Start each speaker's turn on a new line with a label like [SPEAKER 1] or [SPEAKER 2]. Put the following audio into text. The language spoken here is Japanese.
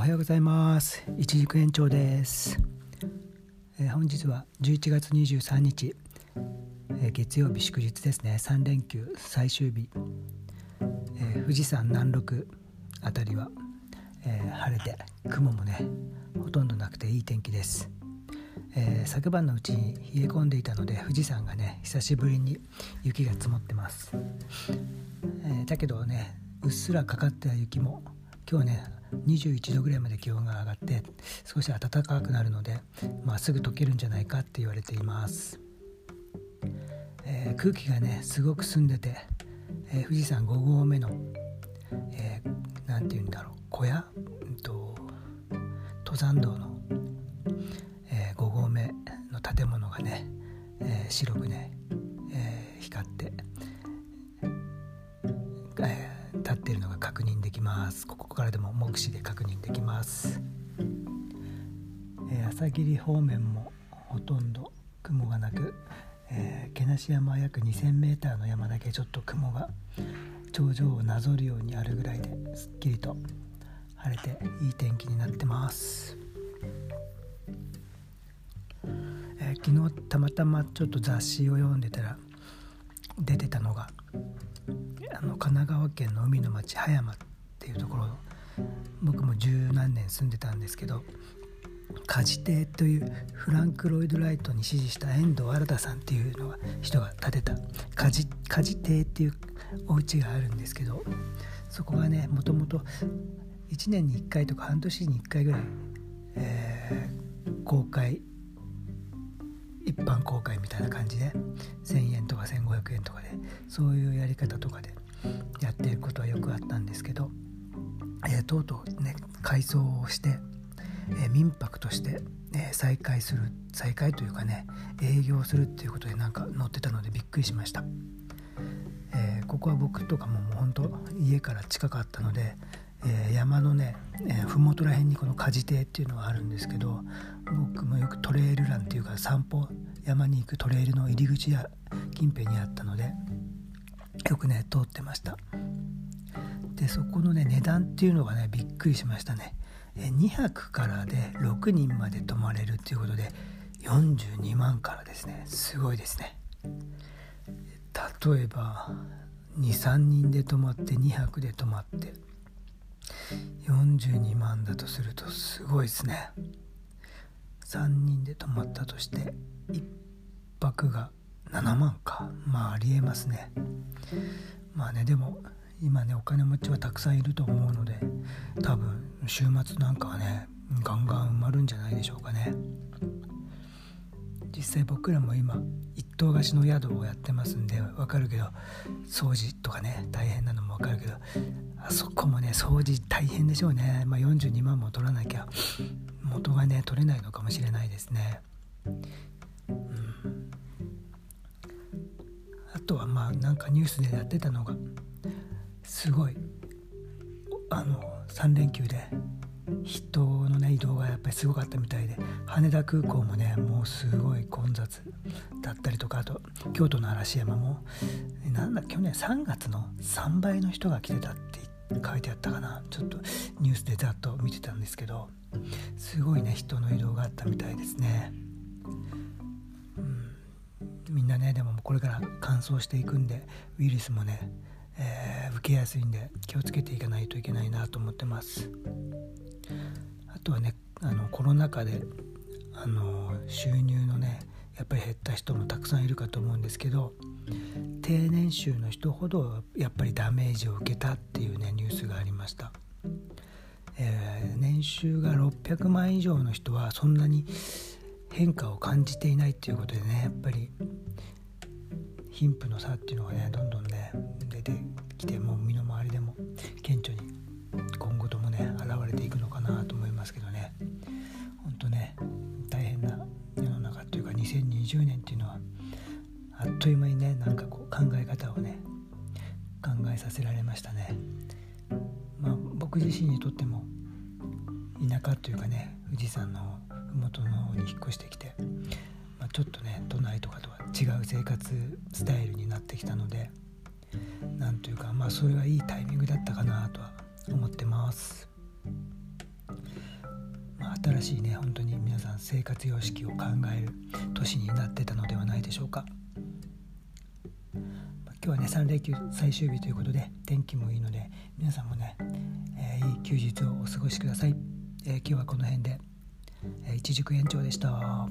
[SPEAKER 1] おはようございます。一軸延長です、えー、本日は11月23日、えー、月曜日祝日ですね。3連休最終日、えー、富士山南麓あたりは、え晴れて雲もねほとんどなくていい天気です。え、昨晩のうちに冷え込んでいたので富士山がね久しぶりに雪が積もってます、え、だけどねうっすらかかった雪も今日ね21度ぐらいまで気温が上がって少し暖かくなるので、まあ、すぐ溶けるんじゃないかって言われています、えー、空気がねすごく澄んでて、え富士山5合目の何、えー、て言うんだろう小屋、うんと、登山道の5合目の建物がね、え、白くね、ます。ここからでも目視で確認できます、え朝霧方面もほとんど雲がなく、えー、毛無山約 2000m の山だけちょっと雲が頂上をなぞるようにあるぐらいですっきりと晴れていい天気になってます。昨日たまたまちょっと雑誌を読んでたら出てたのがあの神奈川県の海の町葉山ていうところ。僕も十何年住んでたんですけどカジ邸というフランク・ロイド・ライトに支持した遠藤新さんっていうのが人が建てた。カジカジ邸っていうお家があるんですけどそこがねもともと1年に1回とか半年に1回ぐらい、えー、公開一般公開みたいな感じで1,000円とか1,500円とかでそういうやり方とかでやってることはよくあったんですけど、えー、とうとうね改装をして、えー、民泊として、えー、再開する再開というかね営業するっていうことでなんか載ってたのでびっくりしました、えここは僕とかももうほんと家から近かったのでえ、山のね、えー、麓ら辺にこの鍛冶亭っていうのがあるんですけど僕もよくトレイルランっていうか散歩山に行くトレイルの入り口や近辺にあったのでよくね通ってました。でそこのね値段っていうのがねびっくりしましたね、えー、2泊からで6人まで泊まれるっていうことで42万からですね。すごいですね。例えば23人で泊まって2泊で泊まって42万だとするとすごいですね。3人で泊まったとして1泊が7万か。まあありえますね。まあねでも今ねお金持ちはたくさんいると思うので多分週末なんかはねガンガン埋まるんじゃないでしょうかね。実際僕らも今一棟貸しの宿をやってますんでわかるけど掃除とかね大変なのもわかるけどあそこもね掃除大変でしょうね、まあ、42万も取らなきゃ元がね取れないのかもしれないですね、うん、あとはまあなんかニュースでやってたのがすごい。あの3連休で人のね移動がやっぱりすごかったみたいで羽田空港もねもうすごい混雑だったりとかあと京都の嵐山もなんだ去年3月の3倍の人が来てたって書いてあったかな。ちょっとニュースでざっと見てたんですけどすごいね人の移動があったみたいですね、うん、みんなねでもこれから乾燥していくんでウイルスもね、えー、受けやすいんで気をつけていかないといけないなと思ってます。あとはねあのコロナ禍であの収入のねやっぱり減った人もたくさんいるかと思うんですけど低年収の人ほどやっぱりダメージを受けたっていうねニュースがありました、えー、年収が600万以上の人はそんなに変化を感じていないっていうことでねやっぱり貧富の差っていうのがねど20年っていうのはあっという間にねなんかこう考え方をね考えさせられましたね。まあ、僕自身にとっても田舎というかね富士山の麓の方に引っ越してきて、まあ、ちょっとね都内とかとは違う生活スタイルになってきたのでなんというかまあそれはいいタイミングだったかなとは思ってます。新しいね本当に皆さん生活様式を考える年になってたのではないでしょうか。今日はね3連休最終日ということで天気もいいので皆さんもね、えー、いい休日をお過ごしください、えー、今日はこの辺で、えー、一塾延長でした。